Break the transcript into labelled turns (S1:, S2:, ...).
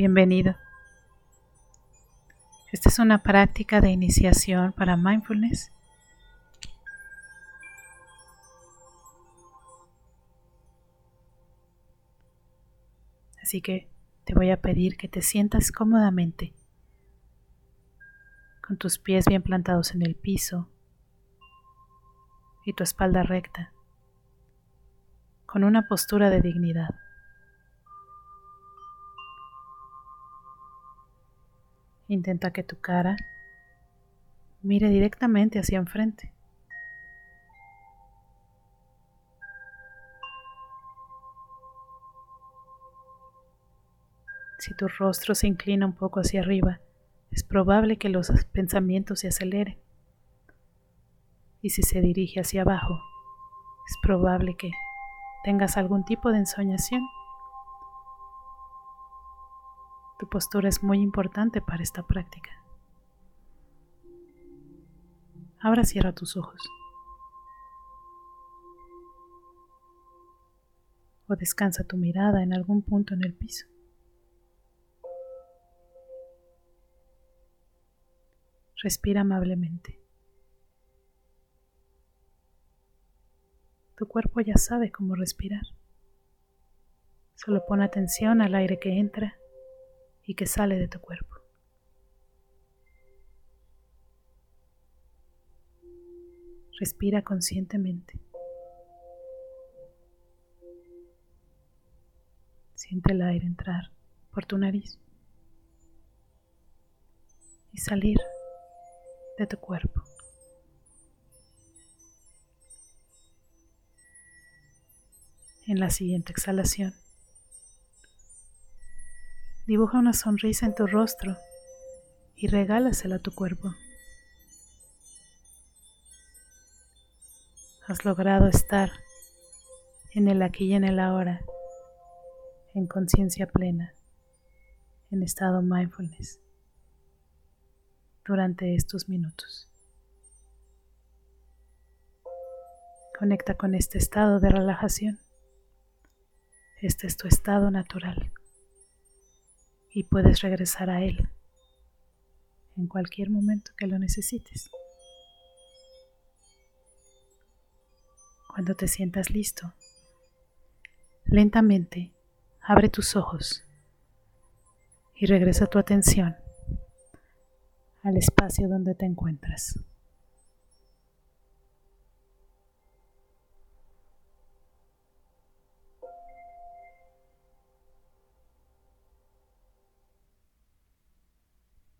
S1: Bienvenido. Esta es una práctica de iniciación para mindfulness. Así que te voy a pedir que te sientas cómodamente, con tus pies bien plantados en el piso y tu espalda recta, con una postura de dignidad. Intenta que tu cara mire directamente hacia enfrente. Si tu rostro se inclina un poco hacia arriba, es probable que los pensamientos se aceleren. Y si se dirige hacia abajo, es probable que tengas algún tipo de ensoñación. Tu postura es muy importante para esta práctica. Ahora cierra tus ojos. O descansa tu mirada en algún punto en el piso. Respira amablemente. Tu cuerpo ya sabe cómo respirar. Solo pon atención al aire que entra y que sale de tu cuerpo. Respira conscientemente. Siente el aire entrar por tu nariz y salir de tu cuerpo. En la siguiente exhalación, Dibuja una sonrisa en tu rostro y regálasela a tu cuerpo. Has logrado estar en el aquí y en el ahora, en conciencia plena, en estado mindfulness, durante estos minutos. Conecta con este estado de relajación. Este es tu estado natural y puedes regresar a Él en cualquier momento que lo necesites. Cuando te sientas listo, lentamente abre tus ojos y regresa tu atención al espacio donde te encuentras.